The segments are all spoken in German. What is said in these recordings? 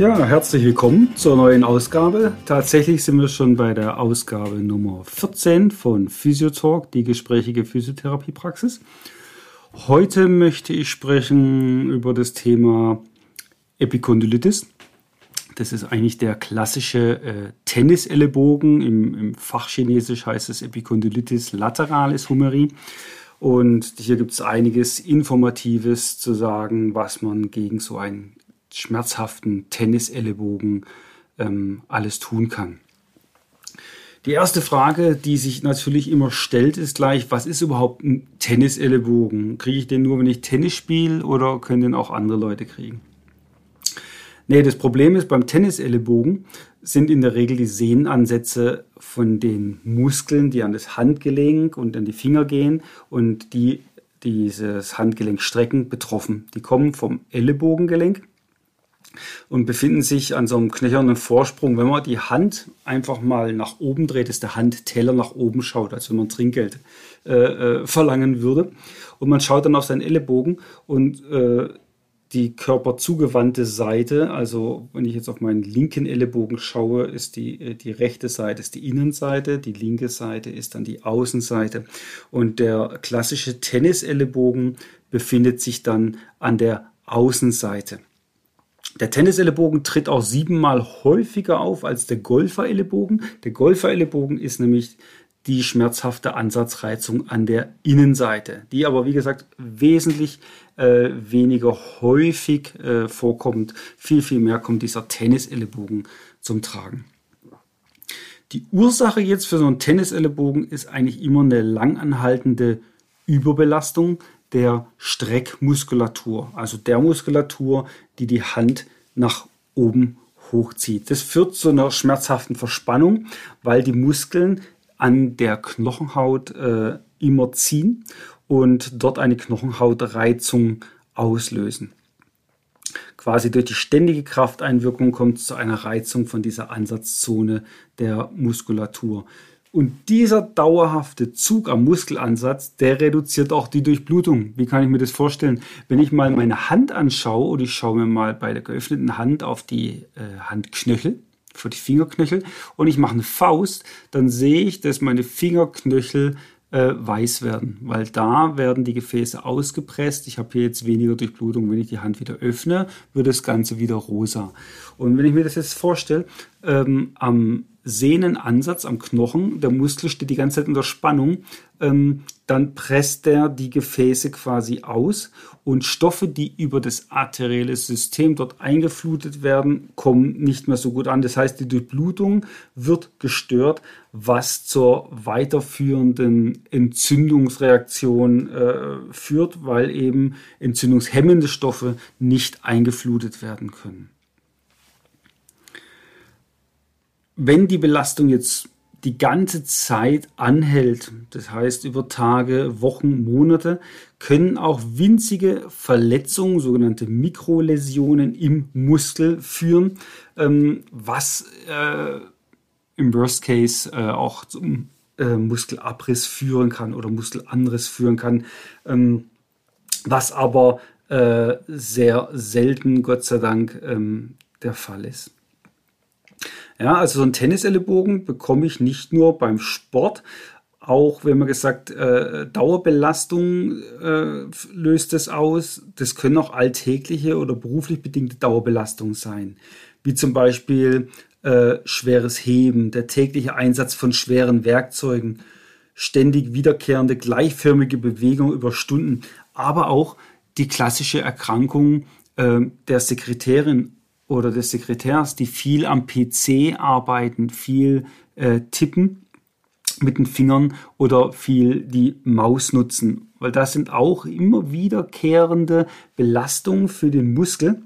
Ja, herzlich willkommen zur neuen Ausgabe. Tatsächlich sind wir schon bei der Ausgabe Nummer 14 von Physiotalk, die gesprächige Physiotherapiepraxis. Heute möchte ich sprechen über das Thema Epikondylitis. Das ist eigentlich der klassische äh, Tennisellebogen. Im, Im Fachchinesisch heißt es Epikondylitis lateralis humeri. Und hier gibt es einiges Informatives zu sagen, was man gegen so ein schmerzhaften Tennisellebogen ähm, alles tun kann. Die erste Frage, die sich natürlich immer stellt, ist gleich, was ist überhaupt ein Tennisellebogen? Kriege ich den nur, wenn ich Tennis spiele oder können den auch andere Leute kriegen? Nee, das Problem ist, beim Tennisellebogen sind in der Regel die Sehnenansätze von den Muskeln, die an das Handgelenk und an die Finger gehen und die dieses Handgelenk strecken, betroffen. Die kommen vom Ellenbogengelenk und befinden sich an so einem knöchernen Vorsprung. Wenn man die Hand einfach mal nach oben dreht, ist der Handteller nach oben schaut, als wenn man Trinkgeld äh, äh, verlangen würde. Und man schaut dann auf seinen Ellenbogen und äh, die körperzugewandte Seite, also wenn ich jetzt auf meinen linken Ellenbogen schaue, ist die, äh, die rechte Seite ist die Innenseite, die linke Seite ist dann die Außenseite. Und der klassische Tennisellenbogen befindet sich dann an der Außenseite. Der Tennisellenbogen tritt auch siebenmal häufiger auf als der Golferellenbogen. Der Golferellenbogen ist nämlich die schmerzhafte Ansatzreizung an der Innenseite, die aber wie gesagt wesentlich äh, weniger häufig äh, vorkommt. Viel, viel mehr kommt dieser Tennisellenbogen zum Tragen. Die Ursache jetzt für so einen Tennisellenbogen ist eigentlich immer eine langanhaltende Überbelastung der Streckmuskulatur, also der Muskulatur, die die Hand nach oben hochzieht. Das führt zu einer schmerzhaften Verspannung, weil die Muskeln an der Knochenhaut äh, immer ziehen und dort eine Knochenhautreizung auslösen. Quasi durch die ständige Krafteinwirkung kommt es zu einer Reizung von dieser Ansatzzone der Muskulatur. Und dieser dauerhafte Zug am Muskelansatz, der reduziert auch die Durchblutung. Wie kann ich mir das vorstellen? Wenn ich mal meine Hand anschaue und ich schaue mir mal bei der geöffneten Hand auf die äh, Handknöchel, für die Fingerknöchel und ich mache eine Faust, dann sehe ich, dass meine Fingerknöchel äh, weiß werden, weil da werden die Gefäße ausgepresst. Ich habe hier jetzt weniger Durchblutung. Wenn ich die Hand wieder öffne, wird das Ganze wieder rosa. Und wenn ich mir das jetzt vorstelle, ähm, am Sehnenansatz am Knochen, der Muskel steht die ganze Zeit unter Spannung, ähm, dann presst er die Gefäße quasi aus und Stoffe, die über das arterielle System dort eingeflutet werden, kommen nicht mehr so gut an. Das heißt, die Durchblutung wird gestört, was zur weiterführenden Entzündungsreaktion äh, führt, weil eben entzündungshemmende Stoffe nicht eingeflutet werden können. Wenn die Belastung jetzt die ganze Zeit anhält, das heißt über Tage, Wochen, Monate, können auch winzige Verletzungen, sogenannte Mikroläsionen im Muskel führen, ähm, was äh, im Worst Case äh, auch zum äh, Muskelabriss führen kann oder Muskelanriss führen kann, ähm, was aber sehr selten, Gott sei Dank, ähm, der Fall ist. Ja, also so ein Tennisellenbogen bekomme ich nicht nur beim Sport, auch wenn man gesagt, äh, Dauerbelastung äh, löst es aus. Das können auch alltägliche oder beruflich bedingte Dauerbelastungen sein, wie zum Beispiel äh, schweres Heben, der tägliche Einsatz von schweren Werkzeugen, ständig wiederkehrende gleichförmige Bewegung über Stunden, aber auch die klassische Erkrankung äh, der Sekretärin oder des Sekretärs, die viel am PC arbeiten, viel äh, tippen mit den Fingern oder viel die Maus nutzen, weil das sind auch immer wiederkehrende Belastungen für den Muskel.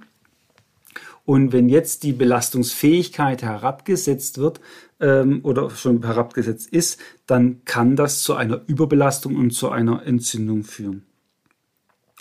Und wenn jetzt die Belastungsfähigkeit herabgesetzt wird ähm, oder schon herabgesetzt ist, dann kann das zu einer Überbelastung und zu einer Entzündung führen.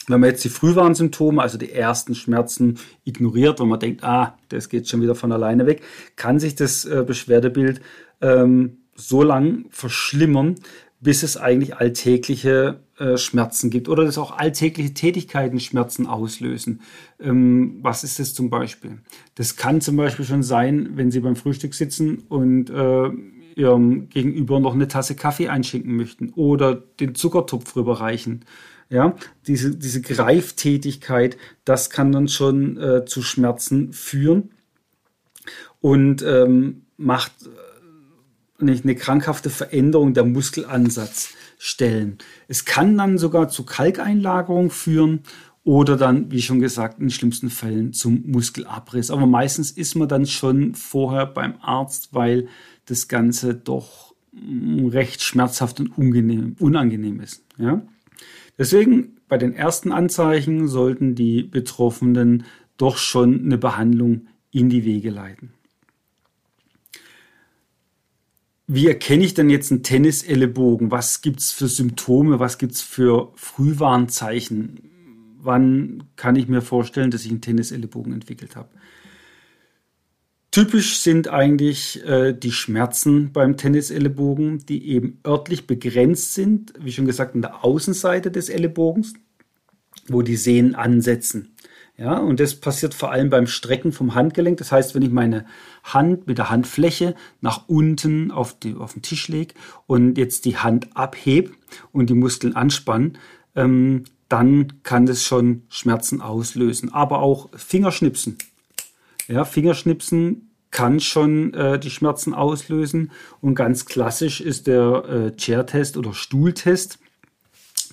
Wenn man jetzt die Frühwarnsymptome, also die ersten Schmerzen ignoriert, wenn man denkt, ah, das geht schon wieder von alleine weg, kann sich das äh, Beschwerdebild ähm, so lang verschlimmern, bis es eigentlich alltägliche äh, Schmerzen gibt oder dass auch alltägliche Tätigkeiten Schmerzen auslösen. Ähm, was ist das zum Beispiel? Das kann zum Beispiel schon sein, wenn Sie beim Frühstück sitzen und äh, Ihrem Gegenüber noch eine Tasse Kaffee einschenken möchten oder den Zuckertopf rüberreichen ja, diese, diese Greiftätigkeit, das kann dann schon äh, zu Schmerzen führen und ähm, macht äh, nicht eine krankhafte Veränderung der Muskelansatz stellen. Es kann dann sogar zu Kalkeinlagerung führen oder dann, wie schon gesagt, in schlimmsten Fällen zum Muskelabriss. Aber meistens ist man dann schon vorher beim Arzt, weil das Ganze doch mm, recht schmerzhaft und unangenehm, unangenehm ist. Ja? Deswegen bei den ersten Anzeichen sollten die Betroffenen doch schon eine Behandlung in die Wege leiten. Wie erkenne ich denn jetzt einen Tennisellebogen? Was gibt es für Symptome? Was gibt es für Frühwarnzeichen? Wann kann ich mir vorstellen, dass ich einen Tennisellebogen entwickelt habe? Typisch sind eigentlich äh, die Schmerzen beim Tennisellebogen, die eben örtlich begrenzt sind, wie schon gesagt, an der Außenseite des Ellenbogens, wo die Sehnen ansetzen. Ja, und das passiert vor allem beim Strecken vom Handgelenk. Das heißt, wenn ich meine Hand mit der Handfläche nach unten auf, die, auf den Tisch lege und jetzt die Hand abhebe und die Muskeln anspannen, ähm, dann kann das schon Schmerzen auslösen. Aber auch Fingerschnipsen ja, Fingerschnipsen kann schon äh, die Schmerzen auslösen. Und ganz klassisch ist der äh, Chair-Test oder Stuhltest.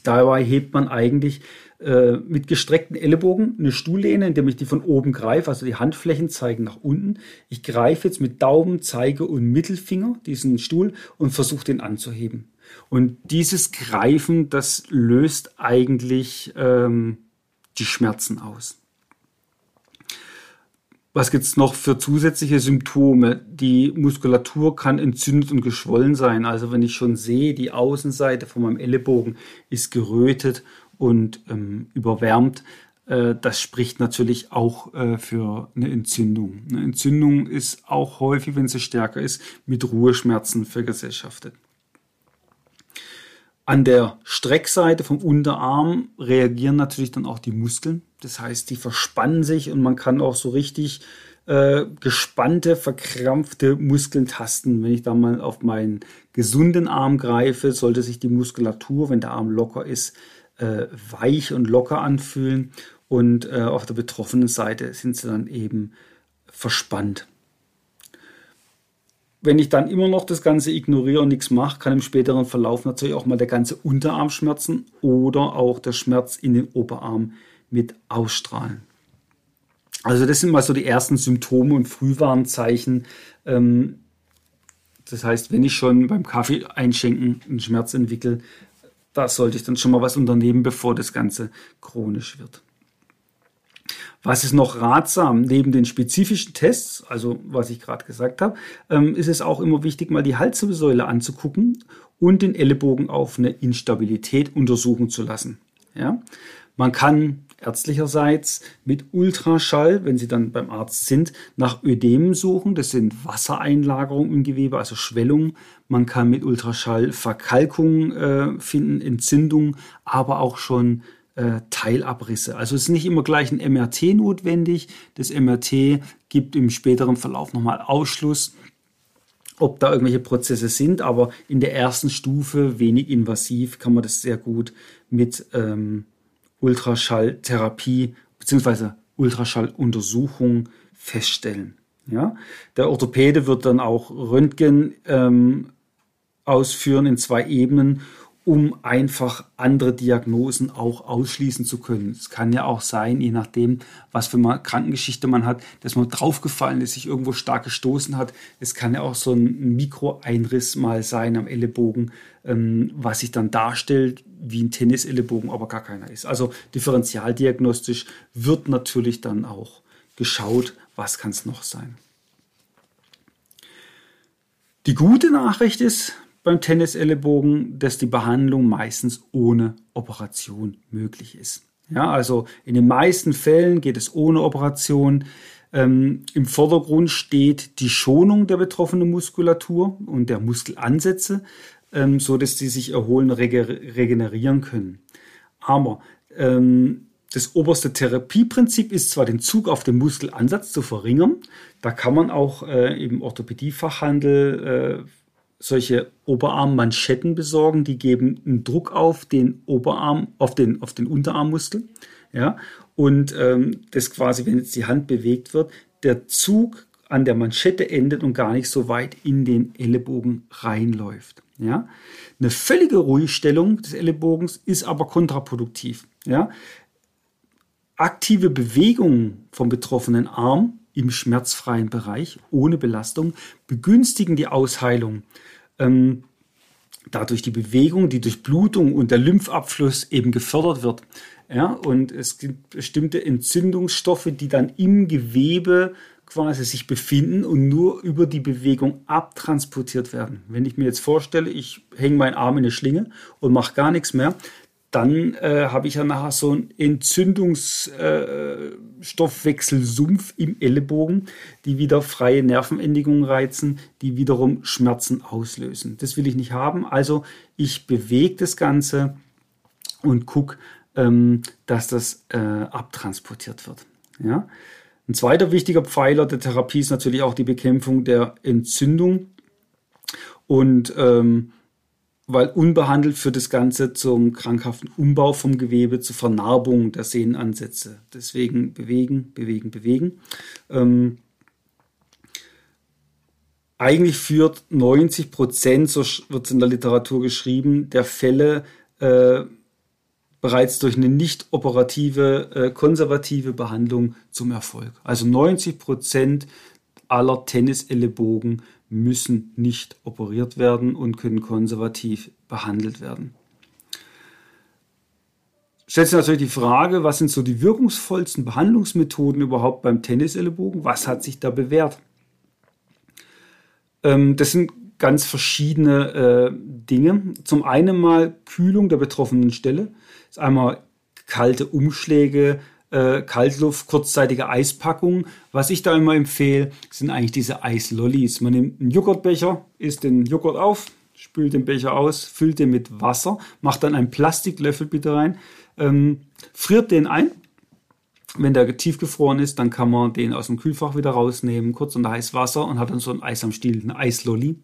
Dabei hebt man eigentlich äh, mit gestreckten Ellenbogen eine Stuhllehne, indem ich die von oben greife, also die Handflächen zeigen nach unten. Ich greife jetzt mit Daumen, Zeige und Mittelfinger diesen Stuhl und versuche den anzuheben. Und dieses Greifen, das löst eigentlich ähm, die Schmerzen aus. Was gibt es noch für zusätzliche Symptome? Die Muskulatur kann entzündet und geschwollen sein. Also wenn ich schon sehe, die Außenseite von meinem Ellenbogen ist gerötet und ähm, überwärmt, äh, das spricht natürlich auch äh, für eine Entzündung. Eine Entzündung ist auch häufig, wenn sie stärker ist, mit Ruheschmerzen vergesellschaftet. An der Streckseite vom Unterarm reagieren natürlich dann auch die Muskeln. Das heißt, die verspannen sich und man kann auch so richtig äh, gespannte, verkrampfte Muskeln tasten. Wenn ich da mal auf meinen gesunden Arm greife, sollte sich die Muskulatur, wenn der Arm locker ist, äh, weich und locker anfühlen. Und äh, auf der betroffenen Seite sind sie dann eben verspannt wenn ich dann immer noch das Ganze ignoriere und nichts mache, kann im späteren Verlauf natürlich auch mal der ganze Unterarm schmerzen oder auch der Schmerz in den Oberarm mit ausstrahlen. Also das sind mal so die ersten Symptome und Frühwarnzeichen. Ähm, das heißt, wenn ich schon beim Kaffee einschenken einen Schmerz entwickle, da sollte ich dann schon mal was unternehmen, bevor das Ganze chronisch wird. Was ist noch ratsam? Neben den spezifischen Tests, also was ich gerade gesagt habe, ähm, ist es auch immer wichtig, mal die Halswirbelsäule anzugucken und den Ellenbogen auf eine Instabilität untersuchen zu lassen. Ja? Man kann ärztlicherseits mit Ultraschall, wenn Sie dann beim Arzt sind, nach Ödemen suchen. Das sind Wassereinlagerungen im Gewebe, also Schwellungen. Man kann mit Ultraschall Verkalkung äh, finden, Entzündung, aber auch schon äh, Teilabrisse. Also es ist nicht immer gleich ein MRT notwendig. Das MRT gibt im späteren Verlauf nochmal Ausschluss, ob da irgendwelche Prozesse sind, aber in der ersten Stufe, wenig invasiv, kann man das sehr gut mit ähm, Ultraschalltherapie bzw. Ultraschalluntersuchung feststellen. Ja? Der Orthopäde wird dann auch Röntgen ähm, ausführen in zwei Ebenen um einfach andere Diagnosen auch ausschließen zu können. Es kann ja auch sein, je nachdem, was für eine Krankengeschichte man hat, dass man draufgefallen ist, sich irgendwo stark gestoßen hat. Es kann ja auch so ein Mikroeinriss mal sein am Ellenbogen, ähm, was sich dann darstellt wie ein Tennisellenbogen, aber gar keiner ist. Also differentialdiagnostisch wird natürlich dann auch geschaut, was kann es noch sein? Die gute Nachricht ist beim Tennisellenbogen, dass die Behandlung meistens ohne Operation möglich ist. Ja, also in den meisten Fällen geht es ohne Operation. Ähm, Im Vordergrund steht die Schonung der betroffenen Muskulatur und der Muskelansätze, ähm, so dass sie sich erholen, regenerieren können. Aber ähm, das oberste Therapieprinzip ist zwar den Zug auf den Muskelansatz zu verringern, da kann man auch äh, im Orthopädiefachhandel äh, solche Oberarmmanschetten besorgen, die geben einen Druck auf den Oberarm, auf den, auf den Unterarmmuskel. Ja, und ähm, das quasi, wenn jetzt die Hand bewegt wird, der Zug an der Manschette endet und gar nicht so weit in den Ellenbogen reinläuft. Ja? Eine völlige Ruhigstellung des Ellenbogens ist aber kontraproduktiv. Ja? Aktive Bewegungen vom betroffenen Arm im schmerzfreien Bereich ohne Belastung begünstigen die Ausheilung. Ähm, dadurch die Bewegung, die Durchblutung und der Lymphabfluss eben gefördert wird. Ja, und es gibt bestimmte Entzündungsstoffe, die dann im Gewebe quasi sich befinden und nur über die Bewegung abtransportiert werden. Wenn ich mir jetzt vorstelle, ich hänge meinen Arm in eine Schlinge und mache gar nichts mehr, dann äh, habe ich ja nachher so einen Entzündungsstoffwechselsumpf äh, im Ellenbogen, die wieder freie Nervenendigungen reizen, die wiederum Schmerzen auslösen. Das will ich nicht haben. Also ich bewege das Ganze und gucke, ähm, dass das äh, abtransportiert wird. Ja? Ein zweiter wichtiger Pfeiler der Therapie ist natürlich auch die Bekämpfung der Entzündung. Und ähm, weil unbehandelt führt das Ganze zum krankhaften Umbau vom Gewebe, zur Vernarbung der Sehnenansätze. Deswegen bewegen, bewegen, bewegen. Ähm, eigentlich führt 90 Prozent, so wird es in der Literatur geschrieben, der Fälle äh, bereits durch eine nicht operative, äh, konservative Behandlung zum Erfolg. Also 90 Prozent aller Tennisellenbogen müssen nicht operiert werden und können konservativ behandelt werden. Stellt sich natürlich die Frage, was sind so die wirkungsvollsten Behandlungsmethoden überhaupt beim Tennisellenbogen? Was hat sich da bewährt? Ähm, das sind ganz verschiedene äh, Dinge. Zum einen mal Kühlung der betroffenen Stelle. Das ist einmal kalte Umschläge, äh, Kaltluft, kurzzeitige Eispackung. Was ich da immer empfehle, sind eigentlich diese Eislollis. Man nimmt einen Joghurtbecher, isst den Joghurt auf, spült den Becher aus, füllt den mit Wasser, macht dann einen Plastiklöffel bitte rein, ähm, friert den ein. Wenn der tiefgefroren ist, dann kann man den aus dem Kühlfach wieder rausnehmen, kurz unter heißes Wasser und hat dann so ein Eis am Stiel, eine Eislolli.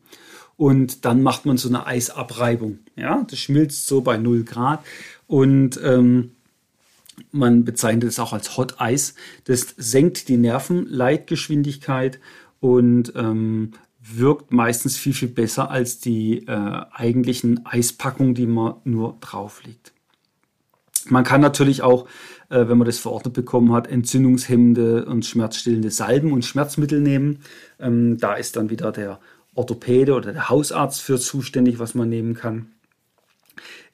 Und dann macht man so eine Eisabreibung. Ja, das schmilzt so bei 0 Grad. Und ähm, man bezeichnet es auch als Hot Ice. Das senkt die Nervenleitgeschwindigkeit und ähm, wirkt meistens viel, viel besser als die äh, eigentlichen Eispackungen, die man nur drauflegt. Man kann natürlich auch, äh, wenn man das verordnet bekommen hat, entzündungshemmende und schmerzstillende Salben und Schmerzmittel nehmen. Ähm, da ist dann wieder der Orthopäde oder der Hausarzt für zuständig, was man nehmen kann.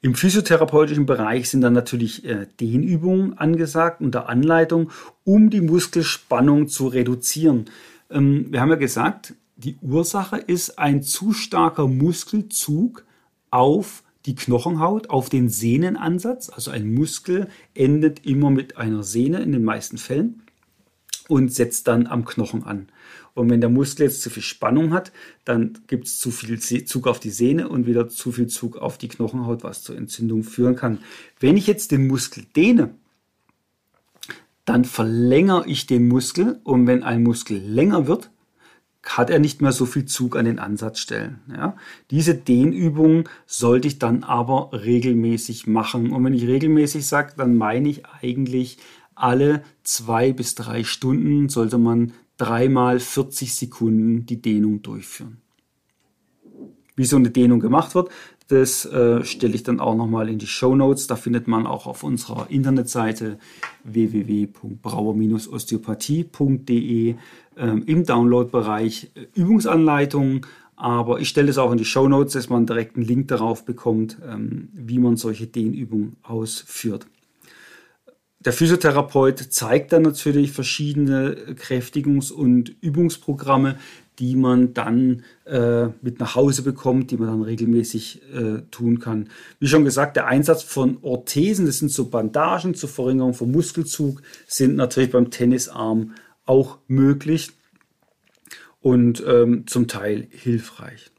Im physiotherapeutischen Bereich sind dann natürlich äh, Dehnübungen angesagt unter Anleitung, um die Muskelspannung zu reduzieren. Ähm, wir haben ja gesagt, die Ursache ist ein zu starker Muskelzug auf die Knochenhaut, auf den Sehnenansatz. Also ein Muskel endet immer mit einer Sehne in den meisten Fällen und setzt dann am Knochen an. Und wenn der Muskel jetzt zu viel Spannung hat, dann gibt es zu viel Zug auf die Sehne und wieder zu viel Zug auf die Knochenhaut, was zur Entzündung führen kann. Wenn ich jetzt den Muskel dehne, dann verlängere ich den Muskel und wenn ein Muskel länger wird, hat er nicht mehr so viel Zug an den Ansatzstellen. Ja? Diese Dehnübungen sollte ich dann aber regelmäßig machen. Und wenn ich regelmäßig sage, dann meine ich eigentlich alle zwei bis drei Stunden sollte man dreimal 40 Sekunden die Dehnung durchführen. Wie so eine Dehnung gemacht wird, das äh, stelle ich dann auch nochmal in die Show Notes. Da findet man auch auf unserer Internetseite www.brauer-osteopathie.de äh, im Download-Bereich äh, Übungsanleitungen. Aber ich stelle es auch in die Show Notes, dass man direkt einen Link darauf bekommt, ähm, wie man solche Dehnübungen ausführt. Der Physiotherapeut zeigt dann natürlich verschiedene Kräftigungs- und Übungsprogramme, die man dann äh, mit nach Hause bekommt, die man dann regelmäßig äh, tun kann. Wie schon gesagt, der Einsatz von Orthesen, das sind so Bandagen zur Verringerung vom Muskelzug, sind natürlich beim Tennisarm auch möglich und ähm, zum Teil hilfreich.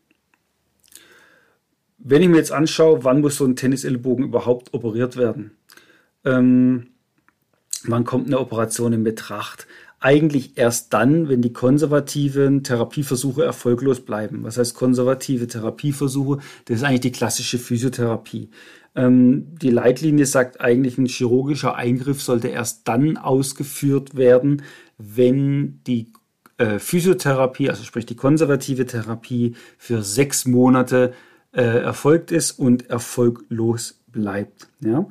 Wenn ich mir jetzt anschaue, wann muss so ein Tennisellbogen überhaupt operiert werden? Ähm, wann kommt eine Operation in Betracht? Eigentlich erst dann, wenn die konservativen Therapieversuche erfolglos bleiben. Was heißt konservative Therapieversuche? Das ist eigentlich die klassische Physiotherapie. Ähm, die Leitlinie sagt eigentlich, ein chirurgischer Eingriff sollte erst dann ausgeführt werden, wenn die äh, Physiotherapie, also sprich die konservative Therapie, für sechs Monate äh, erfolgt ist und erfolglos bleibt. Ja?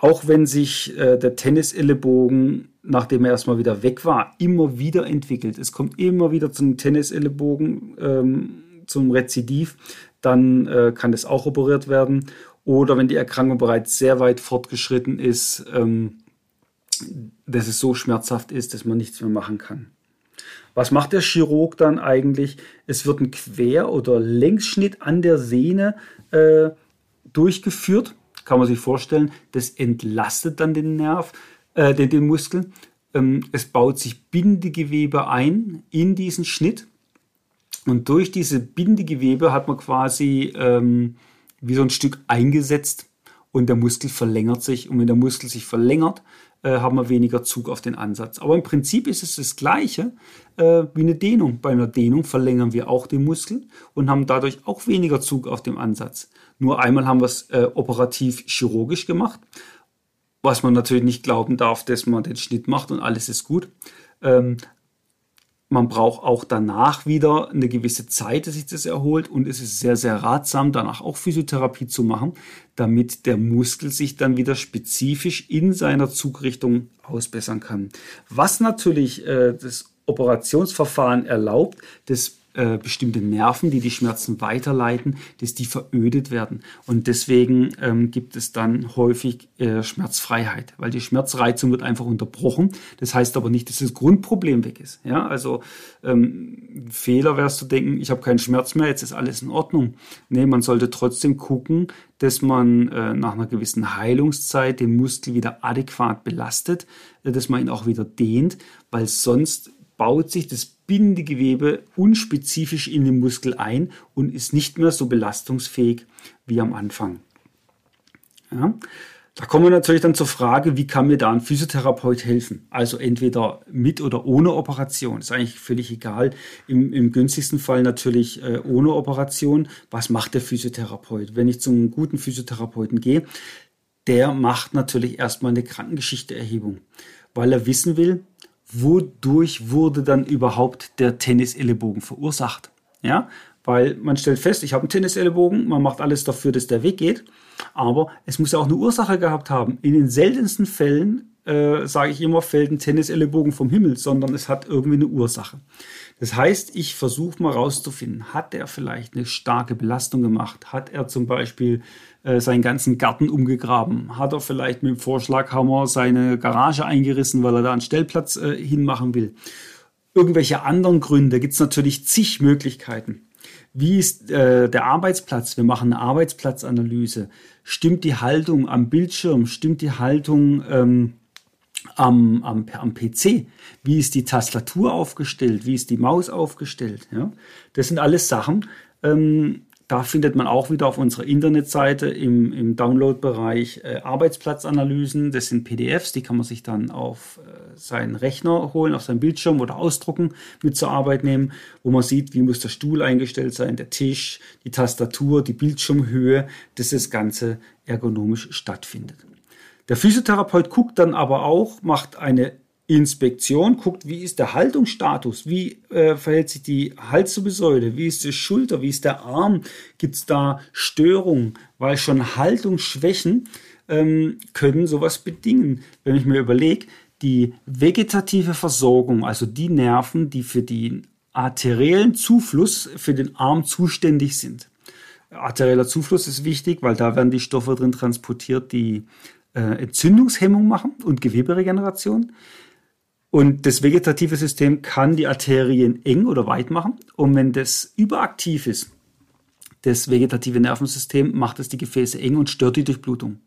Auch wenn sich äh, der Tennisellebogen, nachdem er erstmal wieder weg war, immer wieder entwickelt. Es kommt immer wieder zum Tennisellebogen, ähm, zum Rezidiv, dann äh, kann das auch operiert werden. Oder wenn die Erkrankung bereits sehr weit fortgeschritten ist, ähm, dass es so schmerzhaft ist, dass man nichts mehr machen kann. Was macht der Chirurg dann eigentlich? Es wird ein Quer- oder Längsschnitt an der Sehne äh, durchgeführt, kann man sich vorstellen. Das entlastet dann den Nerv, äh, den, den Muskel. Ähm, es baut sich Bindegewebe ein in diesen Schnitt. Und durch diese Bindegewebe hat man quasi ähm, wie so ein Stück eingesetzt und der Muskel verlängert sich. Und wenn der Muskel sich verlängert, äh, haben wir weniger Zug auf den Ansatz. Aber im Prinzip ist es das Gleiche äh, wie eine Dehnung. Bei einer Dehnung verlängern wir auch den Muskel und haben dadurch auch weniger Zug auf dem Ansatz. Nur einmal haben wir es äh, operativ chirurgisch gemacht, was man natürlich nicht glauben darf, dass man den Schnitt macht und alles ist gut. Ähm, man braucht auch danach wieder eine gewisse Zeit, dass sich das erholt und es ist sehr, sehr ratsam, danach auch Physiotherapie zu machen, damit der Muskel sich dann wieder spezifisch in seiner Zugrichtung ausbessern kann. Was natürlich äh, das Operationsverfahren erlaubt, das äh, bestimmte Nerven, die die Schmerzen weiterleiten, dass die verödet werden. Und deswegen ähm, gibt es dann häufig äh, Schmerzfreiheit, weil die Schmerzreizung wird einfach unterbrochen. Das heißt aber nicht, dass das Grundproblem weg ist. Ja, also ähm, Fehler wärst zu denken, ich habe keinen Schmerz mehr, jetzt ist alles in Ordnung. Nee, man sollte trotzdem gucken, dass man äh, nach einer gewissen Heilungszeit den Muskel wieder adäquat belastet, äh, dass man ihn auch wieder dehnt, weil sonst baut sich das Bindegewebe unspezifisch in den Muskel ein und ist nicht mehr so belastungsfähig wie am Anfang. Ja. Da kommen wir natürlich dann zur Frage, wie kann mir da ein Physiotherapeut helfen? Also entweder mit oder ohne Operation. Ist eigentlich völlig egal. Im, im günstigsten Fall natürlich äh, ohne Operation. Was macht der Physiotherapeut? Wenn ich zum guten Physiotherapeuten gehe, der macht natürlich erstmal eine Krankengeschichteerhebung, weil er wissen will, wodurch wurde dann überhaupt der Tennisellebogen verursacht? Ja, weil man stellt fest, ich habe einen Tennisellebogen, man macht alles dafür, dass der weggeht, aber es muss ja auch eine Ursache gehabt haben. In den seltensten Fällen, äh, sage ich immer, fällt ein Tennisellebogen vom Himmel, sondern es hat irgendwie eine Ursache. Das heißt, ich versuche mal rauszufinden, hat er vielleicht eine starke Belastung gemacht? Hat er zum Beispiel äh, seinen ganzen Garten umgegraben? Hat er vielleicht mit dem Vorschlaghammer seine Garage eingerissen, weil er da einen Stellplatz äh, hinmachen will? Irgendwelche anderen Gründe gibt es natürlich zig Möglichkeiten. Wie ist äh, der Arbeitsplatz? Wir machen eine Arbeitsplatzanalyse. Stimmt die Haltung am Bildschirm? Stimmt die Haltung ähm, am, am, am PC? Wie ist die Tastatur aufgestellt? Wie ist die Maus aufgestellt? Ja? Das sind alles Sachen, ähm, da findet man auch wieder auf unserer Internetseite im, im Download-Bereich äh, Arbeitsplatzanalysen. Das sind PDFs, die kann man sich dann auf äh, seinen Rechner holen, auf seinen Bildschirm oder ausdrucken, mit zur Arbeit nehmen, wo man sieht, wie muss der Stuhl eingestellt sein, der Tisch, die Tastatur, die Bildschirmhöhe, dass das Ganze ergonomisch stattfindet. Der Physiotherapeut guckt dann aber auch, macht eine Inspektion, guckt, wie ist der Haltungsstatus, wie äh, verhält sich die Halswirbelsäule, wie ist die Schulter, wie ist der Arm, gibt es da Störungen, weil schon Haltungsschwächen ähm, können sowas bedingen. Wenn ich mir überlege, die vegetative Versorgung, also die Nerven, die für den arteriellen Zufluss für den Arm zuständig sind. Arterieller Zufluss ist wichtig, weil da werden die Stoffe drin transportiert, die äh, Entzündungshemmung machen und Geweberegeneration. Und das vegetative System kann die Arterien eng oder weit machen. Und wenn das überaktiv ist, das vegetative Nervensystem, macht es die Gefäße eng und stört die Durchblutung.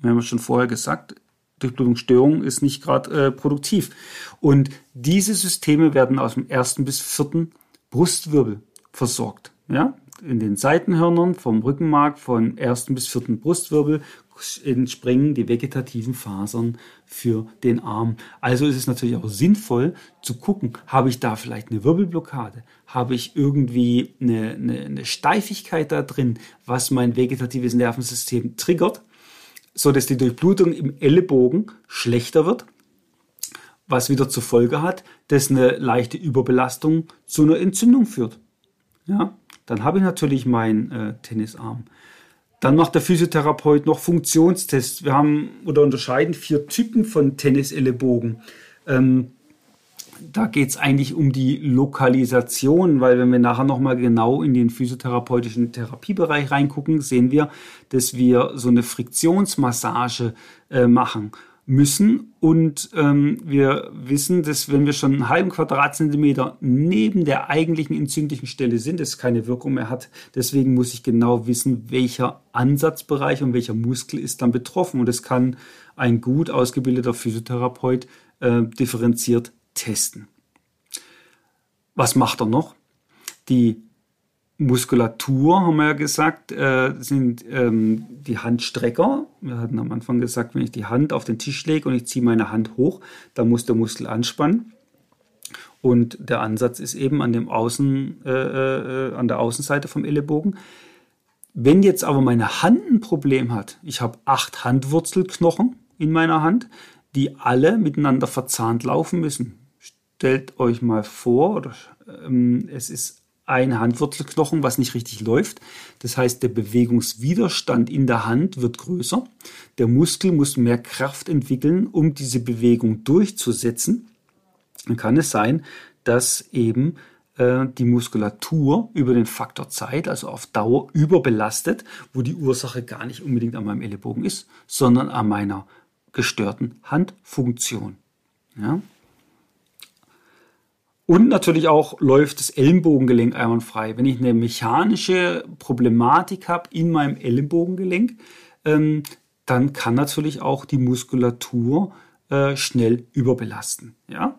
Wir haben schon vorher gesagt, Durchblutungsstörung ist nicht gerade äh, produktiv. Und diese Systeme werden aus dem ersten bis vierten Brustwirbel versorgt. Ja? In den Seitenhörnern vom Rückenmark vom ersten bis vierten Brustwirbel entspringen die vegetativen Fasern für den Arm. Also ist es natürlich auch sinnvoll zu gucken, habe ich da vielleicht eine Wirbelblockade? Habe ich irgendwie eine, eine, eine Steifigkeit da drin, was mein vegetatives Nervensystem triggert? so dass die Durchblutung im Ellenbogen schlechter wird, was wieder zur Folge hat, dass eine leichte Überbelastung zu einer Entzündung führt. Ja, dann habe ich natürlich meinen äh, Tennisarm. Dann macht der Physiotherapeut noch Funktionstests. Wir haben oder unterscheiden vier Typen von Tennisellenbogen. Ähm, da geht es eigentlich um die Lokalisation, weil wenn wir nachher nochmal genau in den physiotherapeutischen Therapiebereich reingucken, sehen wir, dass wir so eine Friktionsmassage äh, machen müssen. Und ähm, wir wissen, dass wenn wir schon einen halben Quadratzentimeter neben der eigentlichen entzündlichen Stelle sind, es keine Wirkung mehr hat. Deswegen muss ich genau wissen, welcher Ansatzbereich und welcher Muskel ist dann betroffen. Und das kann ein gut ausgebildeter Physiotherapeut äh, differenziert testen. Was macht er noch? Die Muskulatur, haben wir ja gesagt, äh, sind ähm, die Handstrecker. Wir hatten am Anfang gesagt, wenn ich die Hand auf den Tisch lege und ich ziehe meine Hand hoch, dann muss der Muskel anspannen. Und der Ansatz ist eben an, dem Außen, äh, äh, an der Außenseite vom Ellenbogen. Wenn jetzt aber meine Hand ein Problem hat, ich habe acht Handwurzelknochen in meiner Hand, die alle miteinander verzahnt laufen müssen stellt euch mal vor, oder, ähm, es ist ein Handwurzelknochen, was nicht richtig läuft. Das heißt, der Bewegungswiderstand in der Hand wird größer. Der Muskel muss mehr Kraft entwickeln, um diese Bewegung durchzusetzen. Dann kann es sein, dass eben äh, die Muskulatur über den Faktor Zeit, also auf Dauer, überbelastet, wo die Ursache gar nicht unbedingt an meinem Ellenbogen ist, sondern an meiner gestörten Handfunktion. Ja? Und natürlich auch läuft das Ellenbogengelenk einwandfrei. Wenn ich eine mechanische Problematik habe in meinem Ellenbogengelenk, ähm, dann kann natürlich auch die Muskulatur äh, schnell überbelasten. Ja?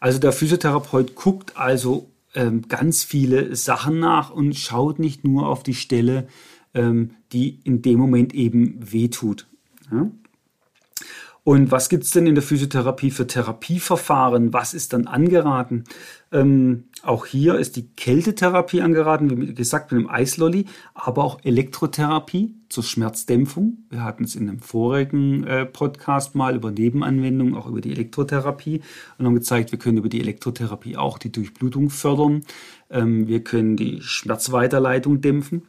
Also der Physiotherapeut guckt also ähm, ganz viele Sachen nach und schaut nicht nur auf die Stelle, ähm, die in dem Moment eben wehtut. Ja? Und was gibt es denn in der Physiotherapie für Therapieverfahren? Was ist dann angeraten? Ähm, auch hier ist die Kältetherapie angeraten, wie gesagt, mit dem Eislolly, aber auch Elektrotherapie zur Schmerzdämpfung. Wir hatten es in einem vorigen äh, Podcast mal über Nebenanwendungen, auch über die Elektrotherapie und haben gezeigt, wir können über die Elektrotherapie auch die Durchblutung fördern. Ähm, wir können die Schmerzweiterleitung dämpfen.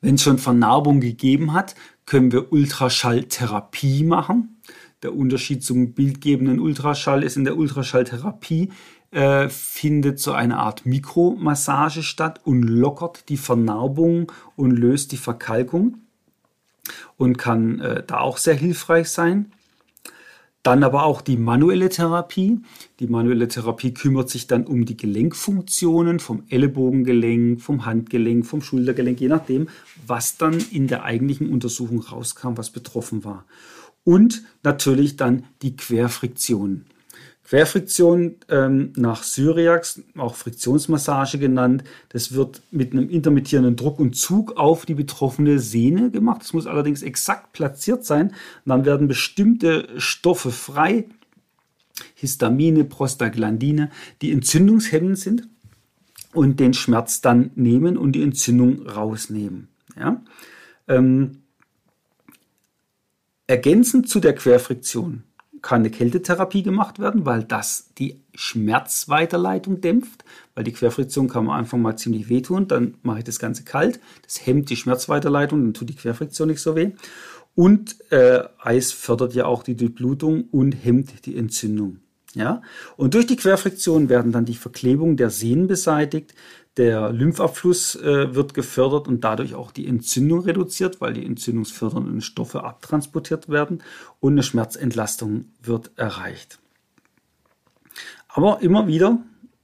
Wenn es schon Vernarbung gegeben hat, können wir Ultraschalltherapie machen. Der Unterschied zum bildgebenden Ultraschall ist in der Ultraschalltherapie äh, findet so eine Art Mikromassage statt und lockert die Vernarbung und löst die Verkalkung und kann äh, da auch sehr hilfreich sein. Dann aber auch die manuelle Therapie. Die manuelle Therapie kümmert sich dann um die Gelenkfunktionen vom Ellenbogengelenk, vom Handgelenk, vom Schultergelenk, je nachdem, was dann in der eigentlichen Untersuchung rauskam, was betroffen war. Und natürlich dann die Querfriktionen. Querfriktion ähm, nach Syriax, auch Friktionsmassage genannt, das wird mit einem intermittierenden Druck und Zug auf die betroffene Sehne gemacht. Das muss allerdings exakt platziert sein. Und dann werden bestimmte Stoffe frei, Histamine, Prostaglandine, die entzündungshemmend sind und den Schmerz dann nehmen und die Entzündung rausnehmen. Ja? Ähm, ergänzend zu der Querfriktion kann eine Kältetherapie gemacht werden, weil das die Schmerzweiterleitung dämpft, weil die Querfriktion kann man einfach mal ziemlich wehtun, dann mache ich das Ganze kalt, das hemmt die Schmerzweiterleitung, dann tut die Querfriktion nicht so weh. Und äh, Eis fördert ja auch die Durchblutung und hemmt die Entzündung. Ja? Und durch die Querfriktion werden dann die Verklebungen der Sehnen beseitigt, der Lymphabfluss äh, wird gefördert und dadurch auch die Entzündung reduziert, weil die entzündungsfördernden Stoffe abtransportiert werden und eine Schmerzentlastung wird erreicht. Aber immer wieder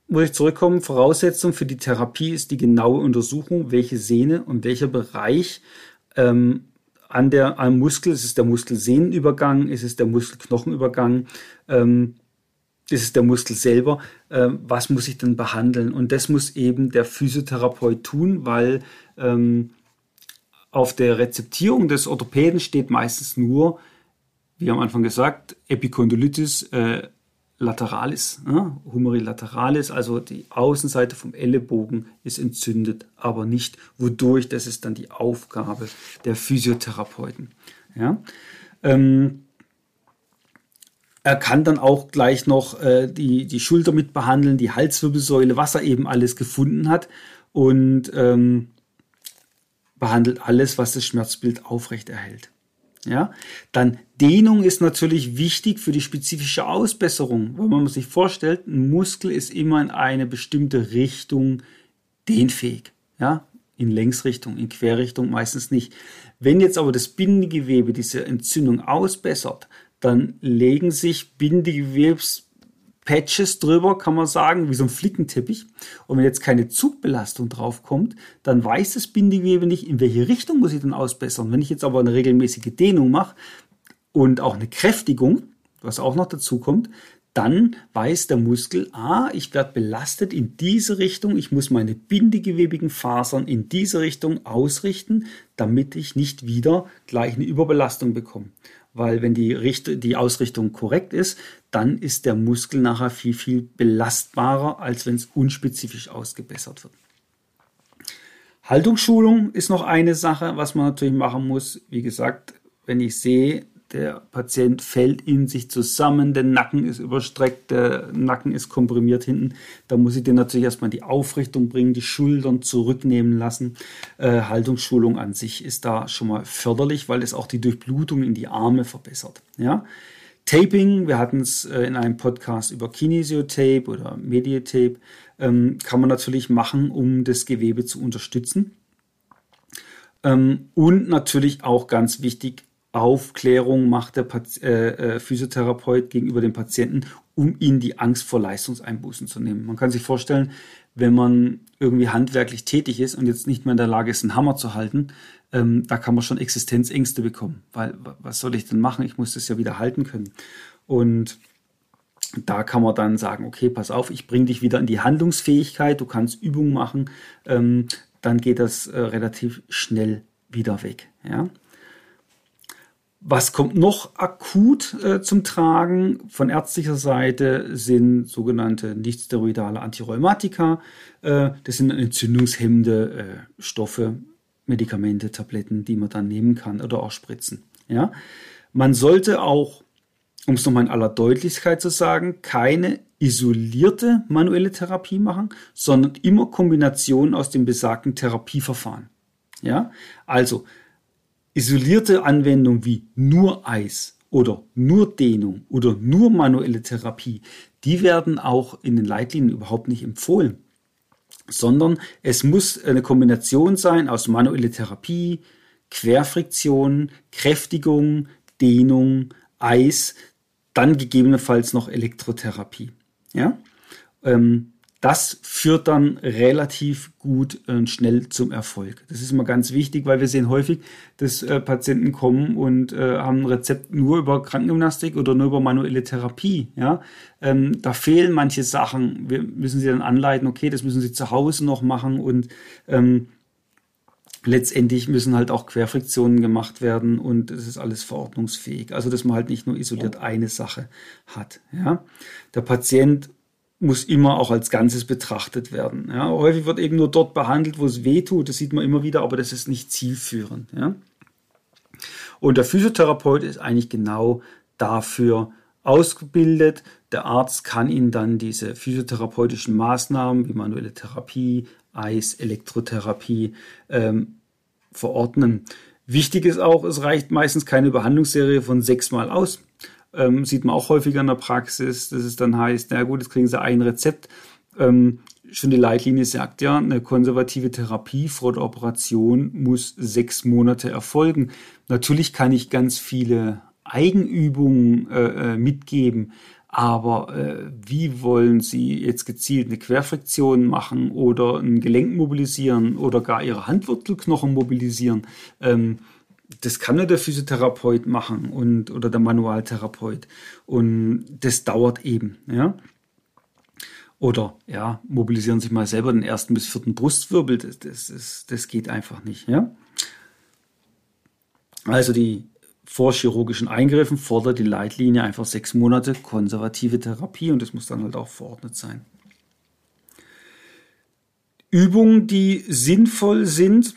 muss ich zurückkommen, Voraussetzung für die Therapie ist die genaue Untersuchung, welche Sehne und welcher Bereich ähm, an der, am Muskel, ist es der Muskelsehnenübergang, ist es der Muskelknochenübergang, ähm, ist es der Muskel selber, äh, was muss ich denn behandeln? Und das muss eben der Physiotherapeut tun, weil ähm, auf der Rezeptierung des Orthopäden steht meistens nur, wie am Anfang gesagt, Epikondylitis äh, lateralis, ne? Humeri also die Außenseite vom Ellenbogen ist entzündet, aber nicht wodurch, das ist dann die Aufgabe der Physiotherapeuten. Ja? Ähm, er kann dann auch gleich noch äh, die, die Schulter mit behandeln, die Halswirbelsäule, was er eben alles gefunden hat und ähm, behandelt alles, was das Schmerzbild aufrechterhält. Ja, dann Dehnung ist natürlich wichtig für die spezifische Ausbesserung, weil man sich vorstellt, ein Muskel ist immer in eine bestimmte Richtung dehnfähig. Ja, in Längsrichtung, in Querrichtung meistens nicht. Wenn jetzt aber das Bindegewebe diese Entzündung ausbessert, dann legen sich Bindegewebspatches drüber, kann man sagen, wie so ein Flickenteppich. Und wenn jetzt keine Zugbelastung draufkommt, dann weiß das Bindegewebe nicht, in welche Richtung muss ich denn ausbessern. Wenn ich jetzt aber eine regelmäßige Dehnung mache und auch eine Kräftigung, was auch noch dazu kommt, dann weiß der Muskel, ah, ich werde belastet in diese Richtung, ich muss meine bindegewebigen Fasern in diese Richtung ausrichten, damit ich nicht wieder gleich eine Überbelastung bekomme weil wenn die, Richt die Ausrichtung korrekt ist, dann ist der Muskel nachher viel, viel belastbarer, als wenn es unspezifisch ausgebessert wird. Haltungsschulung ist noch eine Sache, was man natürlich machen muss. Wie gesagt, wenn ich sehe, der Patient fällt in sich zusammen, der Nacken ist überstreckt, der Nacken ist komprimiert hinten. Da muss ich den natürlich erstmal die Aufrichtung bringen, die Schultern zurücknehmen lassen. Äh, Haltungsschulung an sich ist da schon mal förderlich, weil es auch die Durchblutung in die Arme verbessert. Ja? Taping, wir hatten es äh, in einem Podcast über Kinesiotape oder Mediatape, ähm, kann man natürlich machen, um das Gewebe zu unterstützen. Ähm, und natürlich auch ganz wichtig, Aufklärung macht der Pat äh, äh, Physiotherapeut gegenüber dem Patienten, um ihn die Angst vor Leistungseinbußen zu nehmen. Man kann sich vorstellen, wenn man irgendwie handwerklich tätig ist und jetzt nicht mehr in der Lage ist, einen Hammer zu halten, ähm, da kann man schon Existenzängste bekommen. Weil was soll ich denn machen? Ich muss das ja wieder halten können. Und da kann man dann sagen, okay, pass auf, ich bringe dich wieder in die Handlungsfähigkeit, du kannst Übungen machen, ähm, dann geht das äh, relativ schnell wieder weg. Ja? Was kommt noch akut äh, zum Tragen? Von ärztlicher Seite sind sogenannte nichtsteroidale Antirheumatika. Äh, das sind entzündungshemmende äh, Stoffe, Medikamente, Tabletten, die man dann nehmen kann oder auch spritzen. Ja? Man sollte auch, um es nochmal in aller Deutlichkeit zu sagen, keine isolierte manuelle Therapie machen, sondern immer Kombinationen aus dem besagten Therapieverfahren. Ja? Also, Isolierte Anwendungen wie nur Eis oder nur Dehnung oder nur manuelle Therapie, die werden auch in den Leitlinien überhaupt nicht empfohlen, sondern es muss eine Kombination sein aus manuelle Therapie, Querfriktion, Kräftigung, Dehnung, Eis, dann gegebenenfalls noch Elektrotherapie. Ja? Ähm, das führt dann relativ gut und schnell zum Erfolg. Das ist immer ganz wichtig, weil wir sehen häufig, dass äh, Patienten kommen und äh, haben ein Rezept nur über Krankengymnastik oder nur über manuelle Therapie. Ja? Ähm, da fehlen manche Sachen. Wir müssen sie dann anleiten, okay, das müssen sie zu Hause noch machen und ähm, letztendlich müssen halt auch Querfriktionen gemacht werden und es ist alles verordnungsfähig. Also, dass man halt nicht nur isoliert eine Sache hat. Ja? Der Patient muss immer auch als Ganzes betrachtet werden. Ja, häufig wird eben nur dort behandelt, wo es weh tut. Das sieht man immer wieder, aber das ist nicht zielführend. Ja. Und der Physiotherapeut ist eigentlich genau dafür ausgebildet. Der Arzt kann Ihnen dann diese physiotherapeutischen Maßnahmen wie manuelle Therapie, Eis, Elektrotherapie ähm, verordnen. Wichtig ist auch, es reicht meistens keine Behandlungsserie von sechsmal aus ähm, sieht man auch häufiger in der Praxis, dass es dann heißt, na gut, jetzt kriegen Sie ein Rezept. Ähm, schon die Leitlinie sagt ja, eine konservative Therapie vor der Operation muss sechs Monate erfolgen. Natürlich kann ich ganz viele Eigenübungen äh, äh mitgeben, aber äh, wie wollen Sie jetzt gezielt eine Querflexion machen oder ein Gelenk mobilisieren oder gar Ihre Handwurzelknochen mobilisieren? Ähm, das kann nur der Physiotherapeut machen und oder der Manualtherapeut und das dauert eben, ja. Oder ja, mobilisieren sich mal selber den ersten bis vierten Brustwirbel, das, das, das, das geht einfach nicht, ja. Also die vor chirurgischen Eingriffen fordert die Leitlinie einfach sechs Monate konservative Therapie und das muss dann halt auch verordnet sein. Übungen, die sinnvoll sind.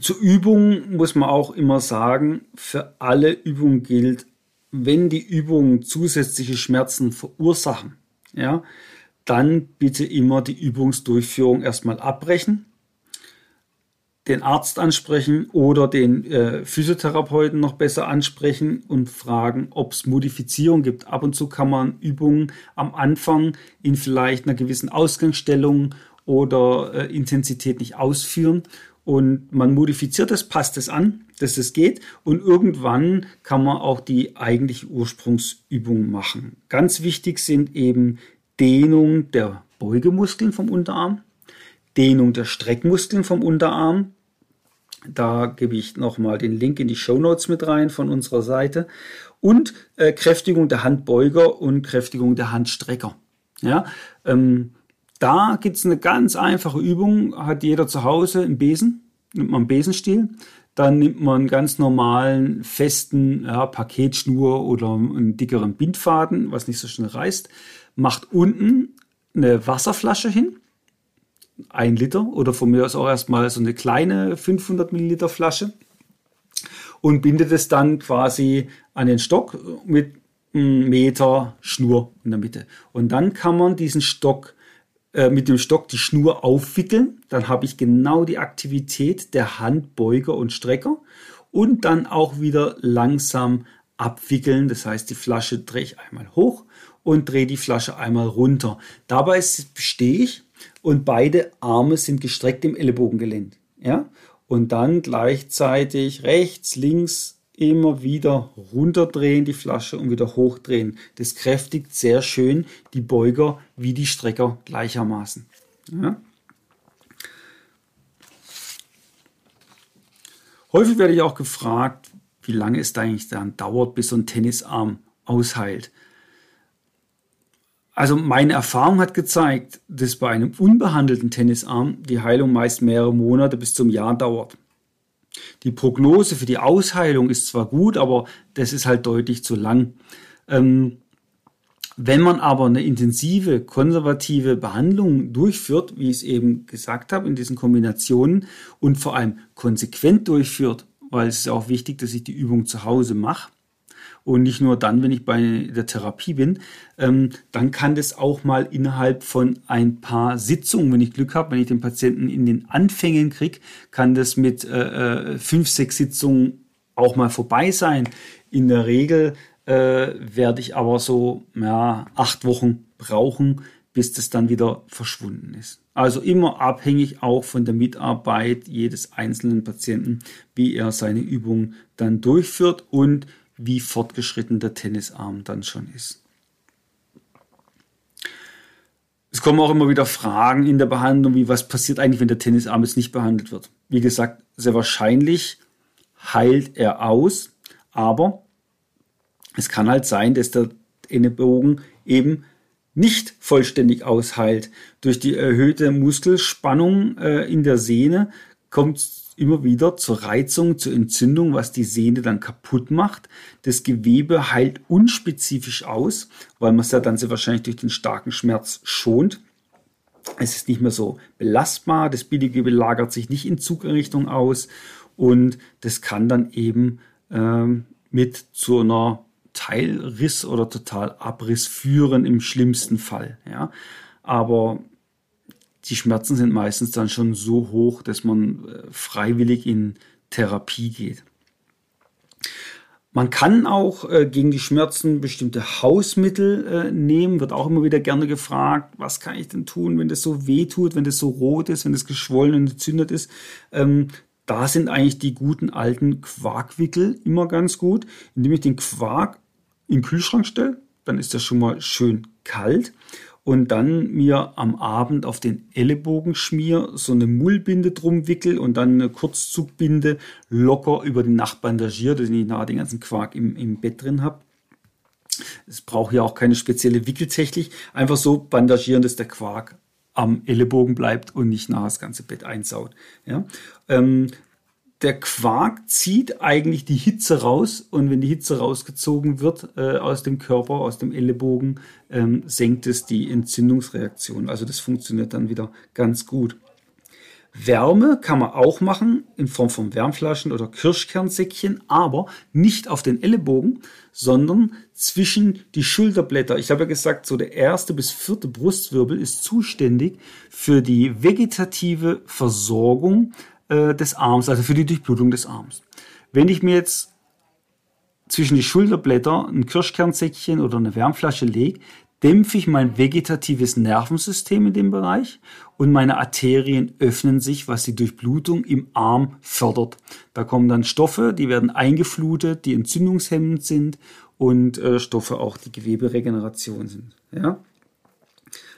Zu Übungen muss man auch immer sagen, für alle Übungen gilt, wenn die Übungen zusätzliche Schmerzen verursachen, ja, dann bitte immer die Übungsdurchführung erstmal abbrechen den Arzt ansprechen oder den äh, Physiotherapeuten noch besser ansprechen und fragen, ob es Modifizierung gibt. Ab und zu kann man Übungen am Anfang in vielleicht einer gewissen Ausgangsstellung oder äh, Intensität nicht ausführen und man modifiziert es, passt es an, dass es geht und irgendwann kann man auch die eigentliche Ursprungsübung machen. Ganz wichtig sind eben Dehnung der Beugemuskeln vom Unterarm, Dehnung der Streckmuskeln vom Unterarm, da gebe ich nochmal den Link in die Show Notes mit rein von unserer Seite. Und äh, Kräftigung der Handbeuger und Kräftigung der Handstrecker. Ja, ähm, da gibt es eine ganz einfache Übung, hat jeder zu Hause einen Besen, nimmt man einen Besenstiel, dann nimmt man einen ganz normalen, festen ja, Paketschnur oder einen dickeren Bindfaden, was nicht so schnell reißt, macht unten eine Wasserflasche hin, ein Liter oder von mir aus auch erstmal so eine kleine 500 Milliliter Flasche und bindet es dann quasi an den Stock mit einem Meter Schnur in der Mitte. Und dann kann man diesen Stock äh, mit dem Stock die Schnur aufwickeln. Dann habe ich genau die Aktivität der Handbeuger und Strecker und dann auch wieder langsam abwickeln. Das heißt, die Flasche drehe ich einmal hoch und drehe die Flasche einmal runter. Dabei stehe ich und beide Arme sind gestreckt im Ellenbogengelenk. Ja? Und dann gleichzeitig rechts, links immer wieder runterdrehen die Flasche und wieder hochdrehen. Das kräftigt sehr schön die Beuger wie die Strecker gleichermaßen. Ja? Häufig werde ich auch gefragt, wie lange es eigentlich dann dauert, bis so ein Tennisarm ausheilt. Also meine Erfahrung hat gezeigt, dass bei einem unbehandelten Tennisarm die Heilung meist mehrere Monate bis zum Jahr dauert. Die Prognose für die Ausheilung ist zwar gut, aber das ist halt deutlich zu lang. Ähm, wenn man aber eine intensive, konservative Behandlung durchführt, wie ich es eben gesagt habe, in diesen Kombinationen und vor allem konsequent durchführt, weil es ist auch wichtig, dass ich die Übung zu Hause mache, und nicht nur dann, wenn ich bei der Therapie bin, ähm, dann kann das auch mal innerhalb von ein paar Sitzungen, wenn ich Glück habe, wenn ich den Patienten in den Anfängen kriege, kann das mit äh, äh, fünf, sechs Sitzungen auch mal vorbei sein. In der Regel äh, werde ich aber so ja, acht Wochen brauchen, bis das dann wieder verschwunden ist. Also immer abhängig auch von der Mitarbeit jedes einzelnen Patienten, wie er seine Übung dann durchführt und wie fortgeschritten der Tennisarm dann schon ist. Es kommen auch immer wieder Fragen in der Behandlung, wie was passiert eigentlich, wenn der Tennisarm jetzt nicht behandelt wird. Wie gesagt, sehr wahrscheinlich heilt er aus, aber es kann halt sein, dass der Ellenbogen eben nicht vollständig ausheilt. Durch die erhöhte Muskelspannung äh, in der Sehne kommt immer wieder zur Reizung, zur Entzündung, was die Sehne dann kaputt macht. Das Gewebe heilt unspezifisch aus, weil man es ja dann sehr wahrscheinlich durch den starken Schmerz schont. Es ist nicht mehr so belastbar, das Bindegewebe lagert sich nicht in Zugrichtung aus und das kann dann eben ähm, mit zu einer Teilriss oder Totalabriss führen im schlimmsten Fall. Ja. Aber die Schmerzen sind meistens dann schon so hoch, dass man äh, freiwillig in Therapie geht. Man kann auch äh, gegen die Schmerzen bestimmte Hausmittel äh, nehmen, wird auch immer wieder gerne gefragt, was kann ich denn tun, wenn das so weh tut, wenn das so rot ist, wenn das geschwollen und entzündet ist. Ähm, da sind eigentlich die guten alten Quarkwickel immer ganz gut, indem ich den Quark in den Kühlschrank stelle, dann ist das schon mal schön kalt und dann mir am Abend auf den Ellenbogen schmier, so eine Mullbinde drum wickel und dann eine Kurzzugbinde locker über die Nacht bandagiert, dass ich nachher den ganzen Quark im, im Bett drin habe. Es braucht ja auch keine spezielle Wickeltechnik, einfach so bandagieren, dass der Quark am Ellenbogen bleibt und nicht nachher das ganze Bett einsaut. Ja? Ähm, der Quark zieht eigentlich die Hitze raus und wenn die Hitze rausgezogen wird äh, aus dem Körper, aus dem Ellenbogen, ähm, senkt es die Entzündungsreaktion. Also das funktioniert dann wieder ganz gut. Wärme kann man auch machen in Form von Wärmflaschen oder Kirschkernsäckchen, aber nicht auf den Ellenbogen, sondern zwischen die Schulterblätter. Ich habe ja gesagt, so der erste bis vierte Brustwirbel ist zuständig für die vegetative Versorgung äh, des Arms, also für die Durchblutung des Arms. Wenn ich mir jetzt zwischen die Schulterblätter ein Kirschkernsäckchen oder eine Wärmflasche lege, dämpfe ich mein vegetatives Nervensystem in dem Bereich und meine Arterien öffnen sich, was die Durchblutung im Arm fördert. Da kommen dann Stoffe, die werden eingeflutet, die entzündungshemmend sind und äh, Stoffe auch, die Geweberegeneration sind. Ja?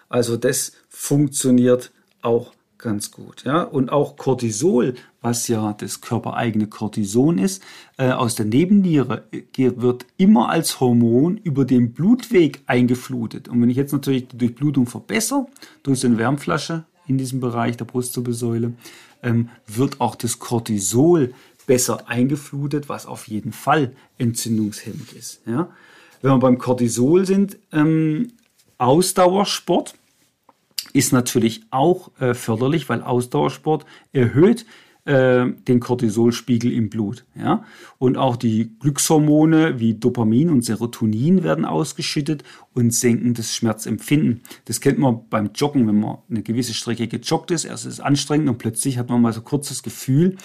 Also das funktioniert auch ganz gut. Ja? Und auch Cortisol, was ja das körpereigene Cortison ist, äh, aus der Nebenniere äh, wird immer als Hormon über den Blutweg eingeflutet. Und wenn ich jetzt natürlich die Durchblutung verbessere, durch so eine Wärmflasche in diesem Bereich der Brustwirbelsäule, ähm, wird auch das Cortisol besser eingeflutet, was auf jeden Fall entzündungshemmend ist. Ja? Wenn wir beim Cortisol sind, ähm, Ausdauersport, ist natürlich auch äh, förderlich, weil Ausdauersport erhöht äh, den Cortisolspiegel im Blut. Ja? Und auch die Glückshormone wie Dopamin und Serotonin werden ausgeschüttet und senken das Schmerzempfinden. Das kennt man beim Joggen, wenn man eine gewisse Strecke gejoggt ist. Erst ist es anstrengend und plötzlich hat man mal so kurzes Gefühl,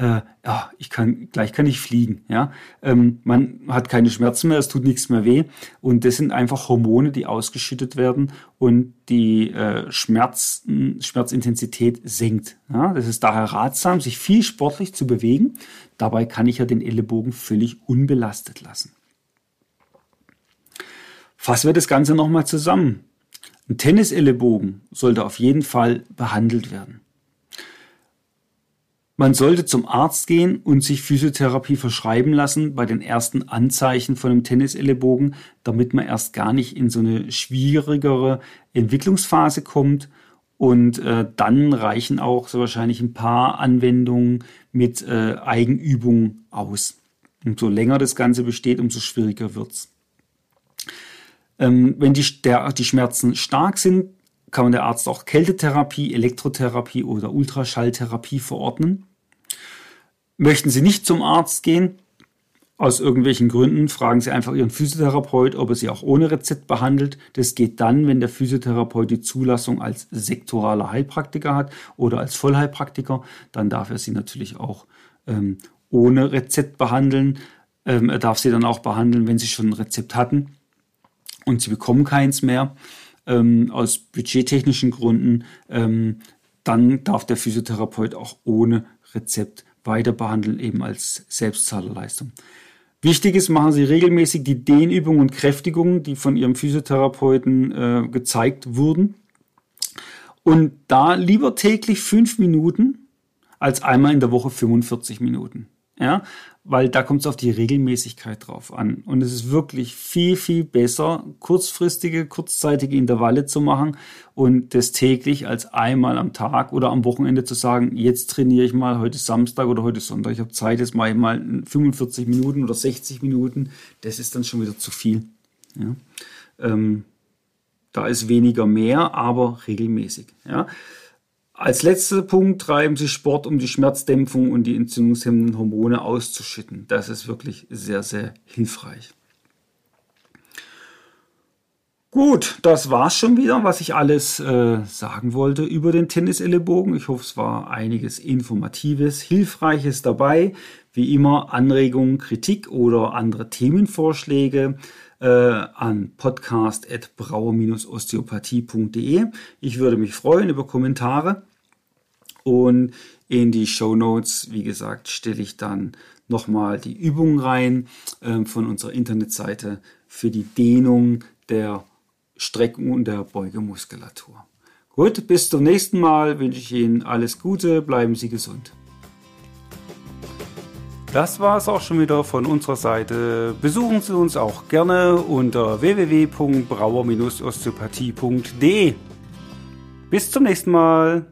äh, ja, ich kann, gleich kann ich fliegen. Ja? Ähm, man hat keine Schmerzen mehr, es tut nichts mehr weh. Und das sind einfach Hormone, die ausgeschüttet werden und die äh, Schmerz, Schmerzintensität senkt. Ja? Das ist daher ratsam, sich viel sportlich zu bewegen. Dabei kann ich ja den Ellenbogen völlig unbelastet lassen. Fassen wir das Ganze nochmal zusammen. Ein Tennisellenbogen sollte auf jeden Fall behandelt werden. Man sollte zum Arzt gehen und sich Physiotherapie verschreiben lassen bei den ersten Anzeichen von einem Tennisellenbogen, damit man erst gar nicht in so eine schwierigere Entwicklungsphase kommt. Und äh, dann reichen auch so wahrscheinlich ein paar Anwendungen mit äh, Eigenübung aus. Umso länger das Ganze besteht, umso schwieriger wird's. Ähm, wenn die, der, die Schmerzen stark sind, kann man der Arzt auch Kältetherapie, Elektrotherapie oder Ultraschalltherapie verordnen. Möchten Sie nicht zum Arzt gehen, aus irgendwelchen Gründen, fragen Sie einfach Ihren Physiotherapeut, ob er Sie auch ohne Rezept behandelt. Das geht dann, wenn der Physiotherapeut die Zulassung als sektoraler Heilpraktiker hat oder als Vollheilpraktiker. Dann darf er Sie natürlich auch ähm, ohne Rezept behandeln. Ähm, er darf Sie dann auch behandeln, wenn Sie schon ein Rezept hatten und Sie bekommen keins mehr ähm, aus budgettechnischen Gründen. Ähm, dann darf der Physiotherapeut auch ohne Rezept weiter behandeln, eben als Selbstzahlerleistung. Wichtig ist, machen Sie regelmäßig die Dehnübungen und Kräftigungen, die von Ihrem Physiotherapeuten äh, gezeigt wurden. Und da lieber täglich fünf Minuten als einmal in der Woche 45 Minuten. Ja, weil da kommt es auf die Regelmäßigkeit drauf an. Und es ist wirklich viel, viel besser, kurzfristige, kurzzeitige Intervalle zu machen und das täglich als einmal am Tag oder am Wochenende zu sagen, jetzt trainiere ich mal, heute Samstag oder heute Sonntag, ich habe Zeit, jetzt mache ich mal 45 Minuten oder 60 Minuten. Das ist dann schon wieder zu viel. Ja. Ähm, da ist weniger mehr, aber regelmäßig. Ja. Als letzter Punkt treiben sie Sport, um die Schmerzdämpfung und die entzündungshemmenden Hormone auszuschütten. Das ist wirklich sehr, sehr hilfreich. Gut, das war's schon wieder, was ich alles äh, sagen wollte über den Tennisellenbogen. Ich hoffe, es war einiges Informatives, Hilfreiches dabei. Wie immer Anregungen, Kritik oder andere Themenvorschläge äh, an podcast.brauer-osteopathie.de. Ich würde mich freuen über Kommentare und in die Show Notes, wie gesagt, stelle ich dann nochmal die Übungen rein äh, von unserer Internetseite für die Dehnung der Streckung und der Beugemuskulatur. Gut, bis zum nächsten Mal wünsche ich Ihnen alles Gute, bleiben Sie gesund. Das war es auch schon wieder von unserer Seite. Besuchen Sie uns auch gerne unter www.brauer-osteopathie.de. Bis zum nächsten Mal.